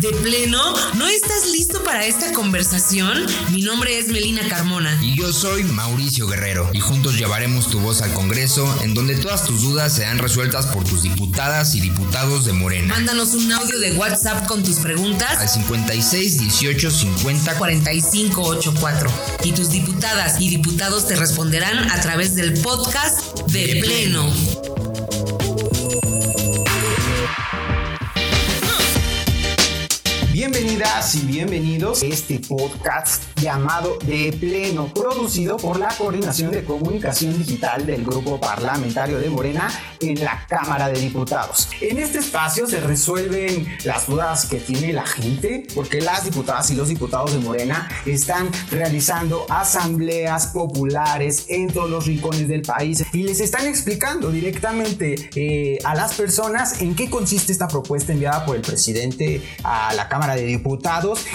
¿De pleno? ¿No estás listo para esta conversación? Mi nombre es Melina Carmona. Y yo soy Mauricio Guerrero. Y juntos llevaremos tu voz al Congreso, en donde todas tus dudas serán resueltas por tus diputadas y diputados de Morena. Mándanos un audio de WhatsApp con tus preguntas al 56 18 50 45 84. Y tus diputadas y diputados te responderán a través del podcast de, Pleno. Bienvenidas y bienvenidos a este podcast llamado De Pleno, producido por la Coordinación de Comunicación Digital del Grupo Parlamentario de Morena en la Cámara de Diputados. En este espacio se resuelven las dudas que tiene la gente, porque las diputadas y los diputados de Morena están realizando asambleas populares en todos los rincones del país y les están explicando directamente eh, a las personas en qué consiste esta propuesta enviada por el presidente a la Cámara de Diputados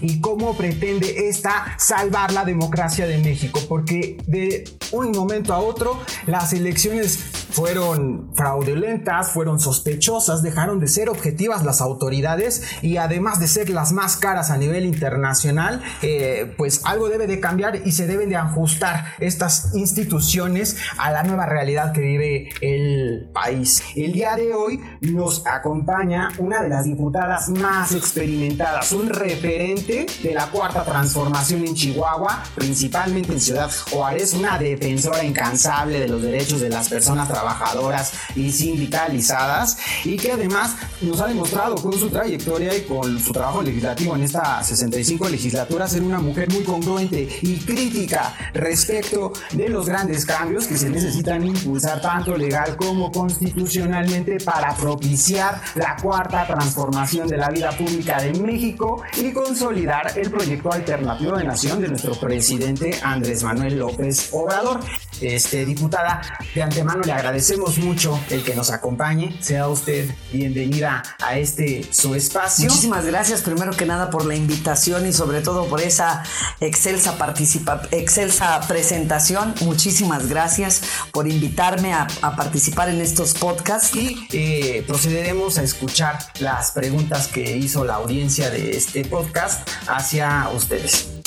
y cómo pretende esta salvar la democracia de México, porque de un momento a otro las elecciones fueron fraudulentas, fueron sospechosas, dejaron de ser objetivas las autoridades y además de ser las más caras a nivel internacional, eh, pues algo debe de cambiar y se deben de ajustar estas instituciones a la nueva realidad que vive el país. El día de hoy nos acompaña una de las diputadas más experimentadas, un referente de la cuarta transformación en Chihuahua, principalmente en Ciudad Juárez, una defensora incansable de los derechos de las personas trabajadoras y sindicalizadas y que además nos ha demostrado con su trayectoria y con su trabajo legislativo en esta 65 legislatura ser una mujer muy congruente y crítica respecto de los grandes cambios que se necesitan impulsar tanto legal como constitucionalmente para propiciar la cuarta transformación de la vida pública de México y consolidar el proyecto alternativo de nación de nuestro presidente Andrés Manuel López Obrador. Este, diputada, de antemano le agradecemos mucho el que nos acompañe. Sea usted bienvenida a este su espacio. Muchísimas gracias, primero que nada, por la invitación y sobre todo por esa excelsa, participa excelsa presentación. Muchísimas gracias por invitarme a, a participar en estos podcasts. Y eh, procederemos a escuchar las preguntas que hizo la audiencia de este podcast hacia ustedes.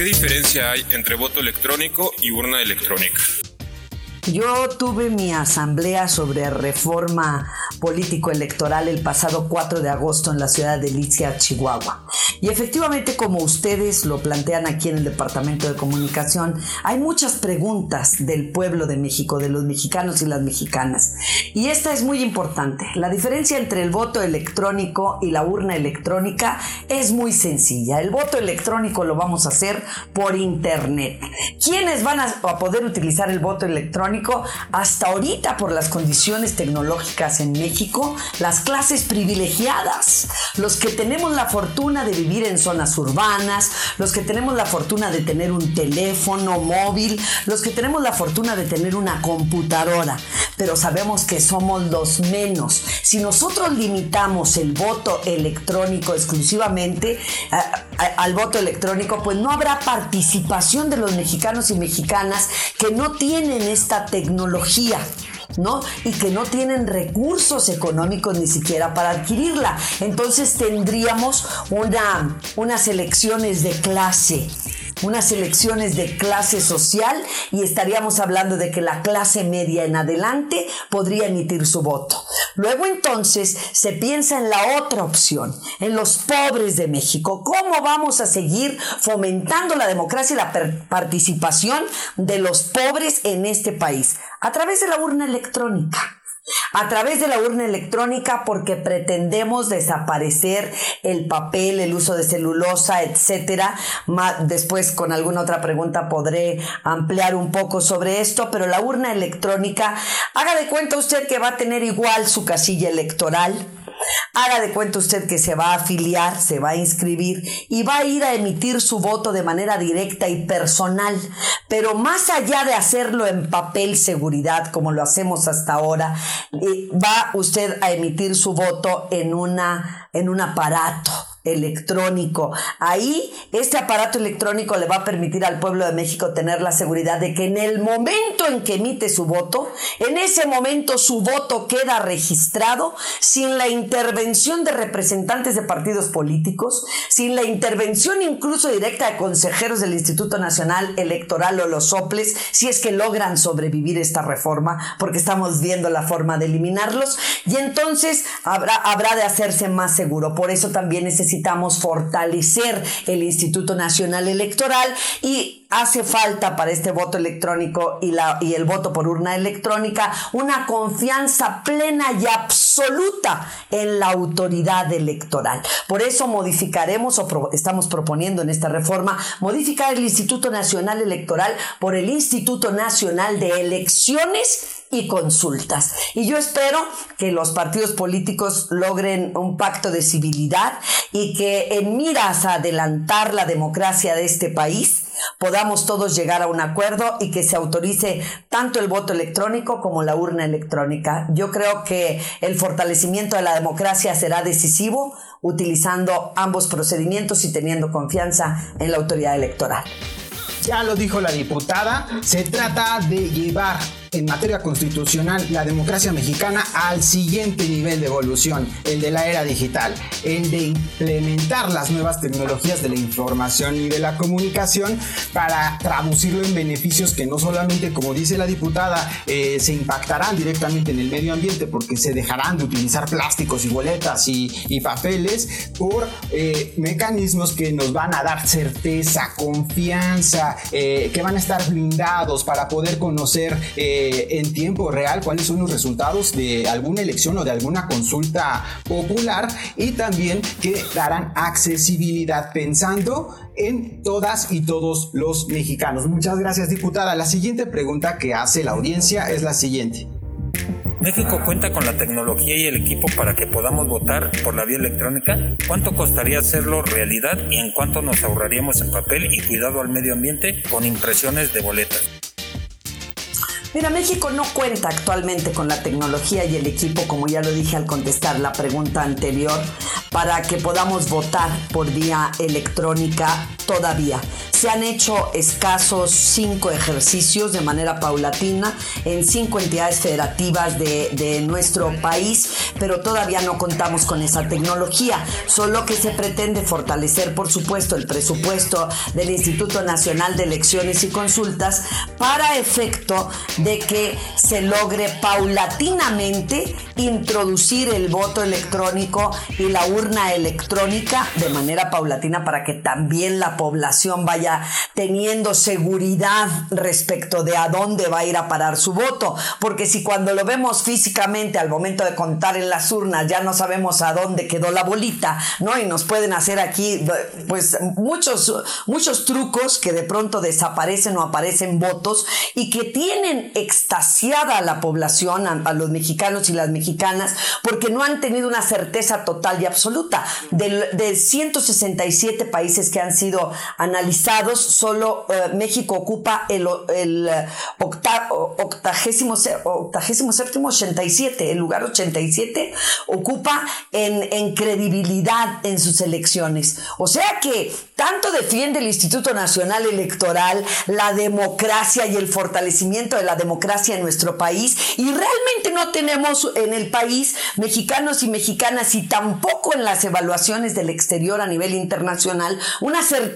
¿Qué diferencia hay entre voto electrónico y urna electrónica? Yo tuve mi asamblea sobre reforma político-electoral el pasado 4 de agosto en la ciudad de Licia, Chihuahua. Y efectivamente, como ustedes lo plantean aquí en el Departamento de Comunicación, hay muchas preguntas del pueblo de México, de los mexicanos y las mexicanas. Y esta es muy importante. La diferencia entre el voto electrónico y la urna electrónica es muy sencilla. El voto electrónico lo vamos a hacer por Internet. ¿Quiénes van a poder utilizar el voto electrónico? Hasta ahorita por las condiciones tecnológicas en México, las clases privilegiadas, los que tenemos la fortuna de vivir en zonas urbanas, los que tenemos la fortuna de tener un teléfono móvil, los que tenemos la fortuna de tener una computadora, pero sabemos que somos los menos. Si nosotros limitamos el voto electrónico exclusivamente a, al voto electrónico, pues no habrá participación de los mexicanos y mexicanas que no tienen esta tecnología. ¿no? Y que no tienen recursos económicos ni siquiera para adquirirla. Entonces tendríamos una, unas elecciones de clase unas elecciones de clase social y estaríamos hablando de que la clase media en adelante podría emitir su voto. Luego entonces se piensa en la otra opción, en los pobres de México. ¿Cómo vamos a seguir fomentando la democracia y la participación de los pobres en este país? A través de la urna electrónica a través de la urna electrónica porque pretendemos desaparecer el papel, el uso de celulosa, etcétera. Después con alguna otra pregunta podré ampliar un poco sobre esto, pero la urna electrónica, haga de cuenta usted que va a tener igual su casilla electoral Haga de cuenta usted que se va a afiliar, se va a inscribir y va a ir a emitir su voto de manera directa y personal. Pero más allá de hacerlo en papel seguridad, como lo hacemos hasta ahora, eh, va usted a emitir su voto en, una, en un aparato electrónico. Ahí este aparato electrónico le va a permitir al pueblo de México tener la seguridad de que en el momento en que emite su voto, en ese momento su voto queda registrado sin la intervención de representantes de partidos políticos, sin la intervención incluso directa de consejeros del Instituto Nacional Electoral o los soples, si es que logran sobrevivir esta reforma, porque estamos viendo la forma de eliminarlos, y entonces habrá, habrá de hacerse más seguro. Por eso también necesitamos fortalecer el Instituto Nacional Electoral y hace falta para este voto electrónico y, la, y el voto por urna electrónica una confianza plena y absoluta en la autoridad electoral. Por eso modificaremos o estamos proponiendo en esta reforma modificar el Instituto Nacional Electoral por el Instituto Nacional de Elecciones y consultas. Y yo espero que los partidos políticos logren un pacto de civilidad y que en miras a adelantar la democracia de este país, podamos todos llegar a un acuerdo y que se autorice tanto el voto electrónico como la urna electrónica. Yo creo que el fortalecimiento de la democracia será decisivo utilizando ambos procedimientos y teniendo confianza en la autoridad electoral. Ya lo dijo la diputada, se trata de llevar en materia constitucional la democracia mexicana al siguiente nivel de evolución, el de la era digital, el de implementar las nuevas tecnologías de la información y de la comunicación para traducirlo en beneficios que no solamente, como dice la diputada, eh, se impactarán directamente en el medio ambiente porque se dejarán de utilizar plásticos y boletas y, papeles por eh, mecanismos que nos van a dar certeza, confianza, eh, que van a estar blindados para poder conocer en tiempo real cuáles son los resultados de alguna elección o de alguna consulta popular y también que darán accesibilidad pensando en todas y todos los mexicanos. Muchas gracias diputada. La siguiente pregunta que hace la audiencia es la siguiente. ¿México cuenta con la tecnología y el equipo para que podamos votar por la vía electrónica? ¿Cuánto costaría hacerlo realidad y en cuánto nos ahorraríamos en papel y cuidado al medio ambiente con impresiones de boletas? Mira, México no cuenta actualmente con la tecnología y el equipo, como ya lo dije al contestar la pregunta anterior, para que podamos votar por vía electrónica todavía. Se han hecho escasos cinco ejercicios de manera paulatina en cinco entidades federativas de, de nuestro país, pero todavía no contamos con esa tecnología, solo que se pretende fortalecer, por supuesto, el presupuesto del Instituto Nacional de Elecciones y Consultas para efecto de que se logre paulatinamente introducir el voto electrónico y la urna electrónica de manera paulatina para que también la población vaya teniendo seguridad respecto de a dónde va a ir a parar su voto. Porque si cuando lo vemos físicamente al momento de contar en las urnas ya no sabemos a dónde quedó la bolita, ¿no? Y nos pueden hacer aquí pues muchos, muchos trucos que de pronto desaparecen o aparecen votos y que tienen extasiada a la población, a, los mexicanos y las mexicanas, porque no han tenido una certeza total y absoluta. De, 167 países que han sido analizados, solo eh, México ocupa el, el eh, octagésimo, octagésimo séptimo 87, el lugar 87 ocupa en, en credibilidad en sus elecciones. O sea que tanto defiende el Instituto Nacional Electoral la democracia y el fortalecimiento de la democracia en nuestro país y realmente no tenemos en el país mexicanos y mexicanas y tampoco en las evaluaciones del exterior a nivel internacional una certeza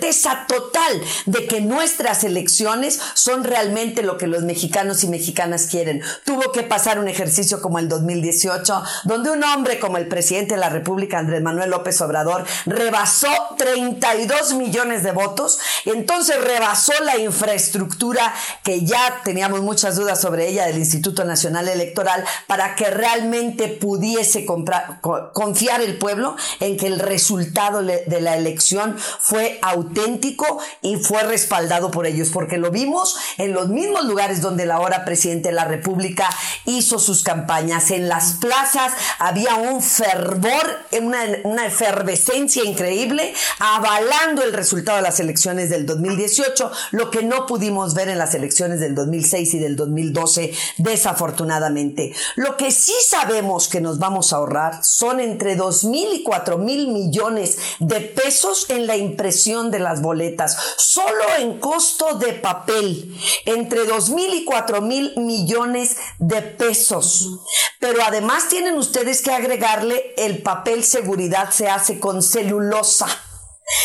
total de que nuestras elecciones son realmente lo que los mexicanos y mexicanas quieren. Tuvo que pasar un ejercicio como el 2018 donde un hombre como el presidente de la República Andrés Manuel López Obrador rebasó 32 millones de votos, entonces rebasó la infraestructura que ya teníamos muchas dudas sobre ella del Instituto Nacional Electoral para que realmente pudiese confiar el pueblo en que el resultado de la elección fue auténtico y fue respaldado por ellos, porque lo vimos en los mismos lugares donde la ahora presidente de la República hizo sus campañas. En las plazas había un fervor, una, una efervescencia increíble, avalando el resultado de las elecciones del 2018, lo que no pudimos ver en las elecciones del 2006 y del 2012, desafortunadamente. Lo que sí sabemos que nos vamos a ahorrar son entre 2 mil y 4 mil millones de pesos en la impresión de las boletas, solo en costo de papel, entre 2 mil y 4 mil millones de pesos. Pero además tienen ustedes que agregarle el papel seguridad se hace con celulosa.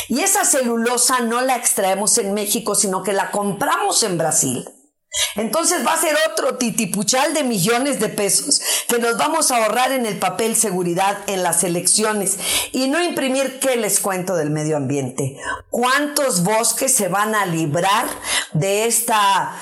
Y esa celulosa no la extraemos en México, sino que la compramos en Brasil. Entonces va a ser otro titipuchal de millones de pesos que nos vamos a ahorrar en el papel seguridad en las elecciones y no imprimir qué les cuento del medio ambiente. ¿Cuántos bosques se van a librar de esta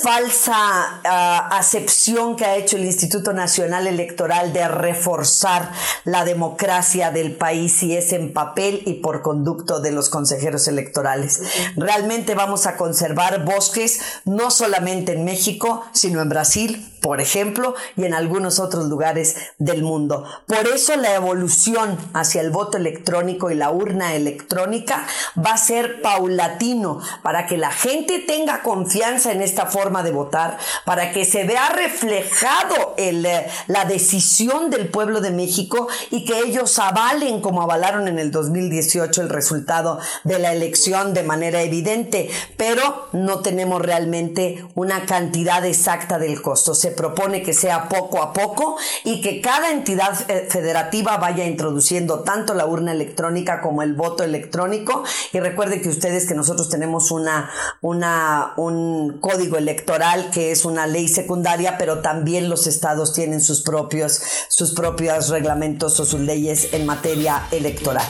falsa ah, acepción que ha hecho el Instituto Nacional Electoral de reforzar la democracia del país si es en papel y por conducto de los consejeros electorales. Realmente vamos a conservar bosques no solamente en México, sino en Brasil, por ejemplo, y en algunos otros lugares del mundo. Por eso la evolución hacia el voto electrónico y la urna electrónica va a ser paulatino para que la gente tenga confianza en esta forma de votar, para que se vea reflejado el, eh, la decisión del pueblo de México y que ellos avalen como avalaron en el 2018 el resultado de la elección de manera evidente, pero no tenemos realmente una cantidad exacta del costo. Se propone que sea poco a poco y que cada entidad eh, federativa vaya introduciendo tanto la urna electrónica como el voto electrónico. Y recuerden que ustedes que nosotros tenemos una, una, un código electoral que es una ley secundaria, pero también los estados tienen sus propios, sus propios reglamentos o sus leyes en materia electoral.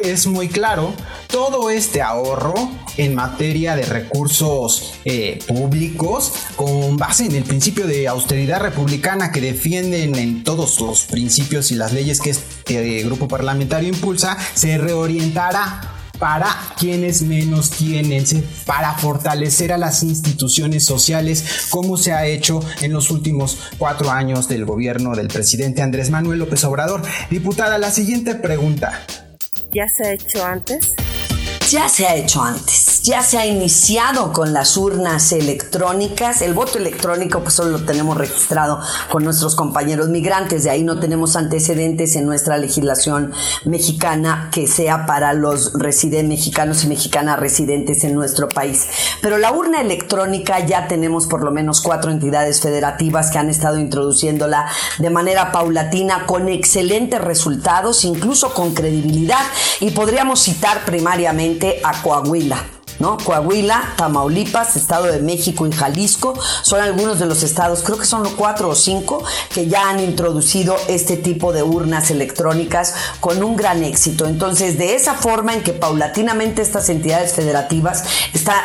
Es muy claro todo este ahorro en materia de recursos eh, públicos con base en el principio de austeridad republicana que defienden en todos los principios y las leyes que este grupo parlamentario impulsa, se reorientará para quienes menos tienen, para fortalecer a las instituciones sociales, como se ha hecho en los últimos cuatro años del gobierno del presidente Andrés Manuel López Obrador. Diputada, la siguiente pregunta. ¿Ya se ha hecho antes? Ya se ha hecho antes, ya se ha iniciado con las urnas electrónicas. El voto electrónico pues solo lo tenemos registrado con nuestros compañeros migrantes, de ahí no tenemos antecedentes en nuestra legislación mexicana que sea para los residentes mexicanos y mexicanas residentes en nuestro país. Pero la urna electrónica ya tenemos por lo menos cuatro entidades federativas que han estado introduciéndola de manera paulatina con excelentes resultados, incluso con credibilidad. Y podríamos citar primariamente a Coahuila. ¿No? Coahuila, Tamaulipas, Estado de México y Jalisco son algunos de los estados, creo que son los cuatro o cinco, que ya han introducido este tipo de urnas electrónicas con un gran éxito. Entonces, de esa forma en que paulatinamente estas entidades federativas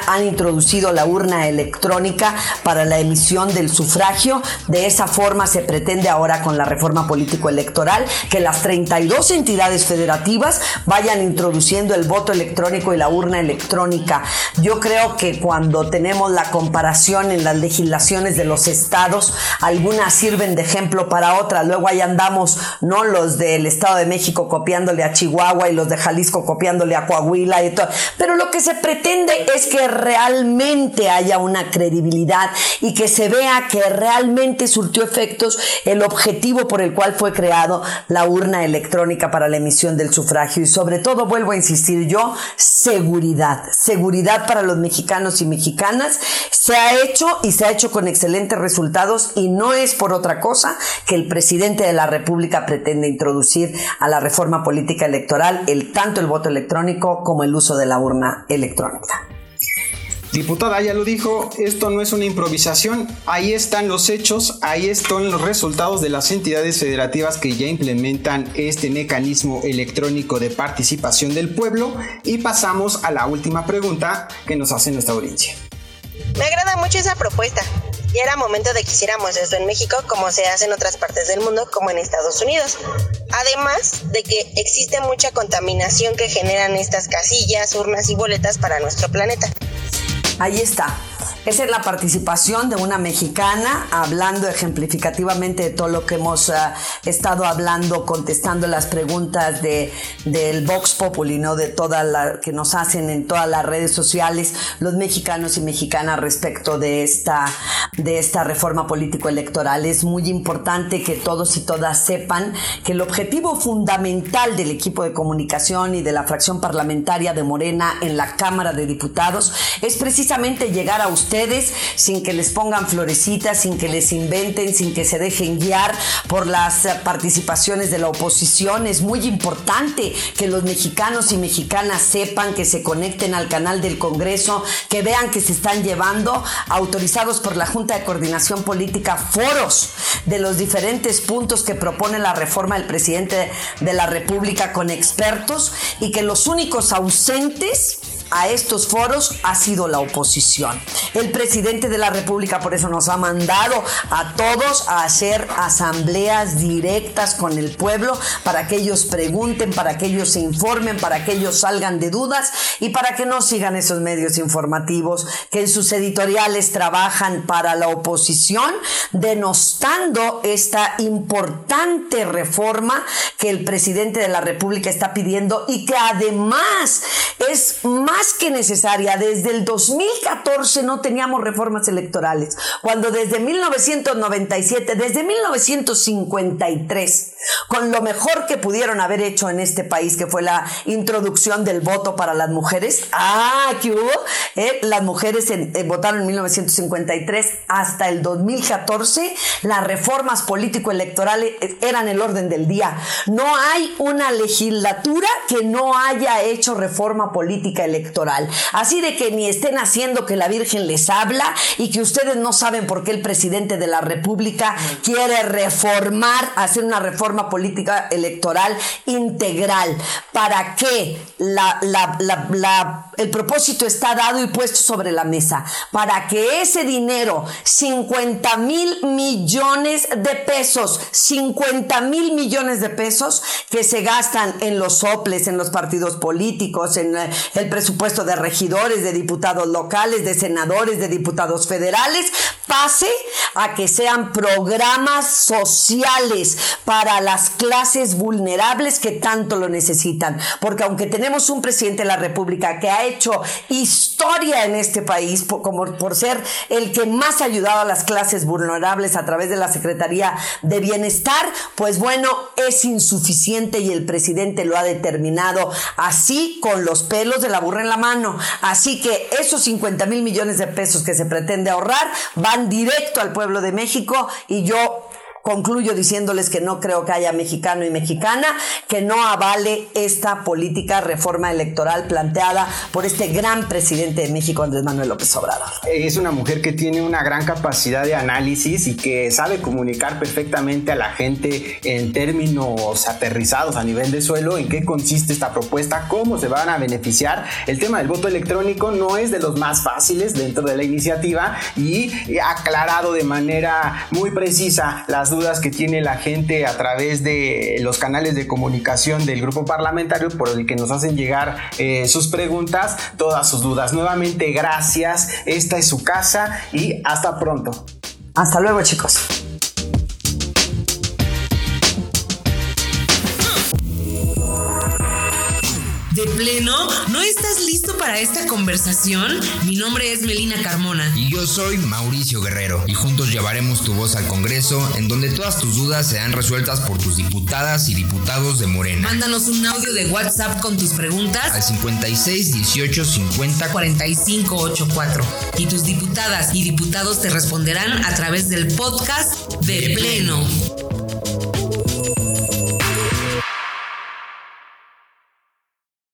han introducido la urna electrónica para la emisión del sufragio, de esa forma se pretende ahora con la reforma político-electoral que las 32 entidades federativas vayan introduciendo el voto electrónico y la urna electrónica yo creo que cuando tenemos la comparación en las legislaciones de los estados, algunas sirven de ejemplo para otras. Luego ahí andamos, ¿no? Los del Estado de México copiándole a Chihuahua y los de Jalisco copiándole a Coahuila y todo. Pero lo que se pretende es que realmente haya una credibilidad y que se vea que realmente surtió efectos el objetivo por el cual fue creado la urna electrónica para la emisión del sufragio. Y sobre todo, vuelvo a insistir yo, seguridad. Seguridad para los mexicanos y mexicanas. Se ha hecho y se ha hecho con excelentes resultados y no es por otra cosa que el presidente de la República pretende introducir a la reforma política electoral el tanto el voto electrónico como el uso de la urna electrónica. Diputada ya lo dijo, esto no es una improvisación, ahí están los hechos, ahí están los resultados de las entidades federativas que ya implementan este mecanismo electrónico de participación del pueblo y pasamos a la última pregunta que nos hace nuestra audiencia. Me agrada mucho esa propuesta. Ya era momento de que hiciéramos esto en México como se hace en otras partes del mundo como en Estados Unidos. Además de que existe mucha contaminación que generan estas casillas, urnas y boletas para nuestro planeta. Ahí está. Esa es la participación de una mexicana hablando ejemplificativamente de todo lo que hemos uh, estado hablando, contestando las preguntas de, del Vox Populi, ¿no? De toda la que nos hacen en todas las redes sociales los mexicanos y mexicanas respecto de esta, de esta reforma político-electoral. Es muy importante que todos y todas sepan que el objetivo fundamental del equipo de comunicación y de la fracción parlamentaria de Morena en la Cámara de Diputados es precisamente llegar a ustedes sin que les pongan florecitas, sin que les inventen, sin que se dejen guiar por las participaciones de la oposición. Es muy importante que los mexicanos y mexicanas sepan que se conecten al canal del Congreso, que vean que se están llevando autorizados por la Junta de Coordinación Política foros de los diferentes puntos que propone la reforma del presidente de la República con expertos y que los únicos ausentes a estos foros ha sido la oposición. El presidente de la República por eso nos ha mandado a todos a hacer asambleas directas con el pueblo para que ellos pregunten, para que ellos se informen, para que ellos salgan de dudas y para que no sigan esos medios informativos que en sus editoriales trabajan para la oposición, denostando esta importante reforma que el presidente de la República está pidiendo y que además es más que necesaria. Desde el 2014 no teníamos reformas electorales, cuando desde 1997, desde 1953, con lo mejor que pudieron haber hecho en este país, que fue la introducción del voto para las mujeres, ah, que hubo, eh, las mujeres eh, votaron en 1953 hasta el 2014, las reformas político-electorales eh, eran el orden del día. No hay una legislatura que no haya hecho reforma política electoral electoral. Así de que ni estén haciendo que la Virgen les habla y que ustedes no saben por qué el presidente de la República quiere reformar, hacer una reforma política electoral integral. ¿Para qué? La, el propósito está dado y puesto sobre la mesa. Para que ese dinero, 50 mil millones de pesos, 50 mil millones de pesos que se gastan en los soples, en los partidos políticos, en el presupuesto puesto de regidores, de diputados locales, de senadores, de diputados federales, pase a que sean programas sociales para las clases vulnerables que tanto lo necesitan. Porque aunque tenemos un presidente de la República que ha hecho historia en este país, como por ser el que más ha ayudado a las clases vulnerables a través de la Secretaría de Bienestar, pues bueno, es insuficiente y el presidente lo ha determinado así con los pelos de la burra en la mano. Así que esos 50 mil millones de pesos que se pretende ahorrar van directo al pueblo de México y yo Concluyo diciéndoles que no creo que haya mexicano y mexicana que no avale esta política reforma electoral planteada por este gran presidente de México, Andrés Manuel López Obrador. Es una mujer que tiene una gran capacidad de análisis y que sabe comunicar perfectamente a la gente en términos aterrizados a nivel de suelo en qué consiste esta propuesta, cómo se van a beneficiar. El tema del voto electrónico no es de los más fáciles dentro de la iniciativa y ha aclarado de manera muy precisa las dudas que tiene la gente a través de los canales de comunicación del grupo parlamentario por el que nos hacen llegar eh, sus preguntas, todas sus dudas. Nuevamente, gracias. Esta es su casa y hasta pronto. Hasta luego, chicos. De pleno? ¿No estás listo para esta conversación? Mi nombre es Melina Carmona. Y yo soy Mauricio Guerrero. Y juntos llevaremos tu voz al Congreso, en donde todas tus dudas serán resueltas por tus diputadas y diputados de Morena. Mándanos un audio de WhatsApp con tus preguntas al 56 18 50 45 84. Y tus diputadas y diputados te responderán a través del podcast de, pleno.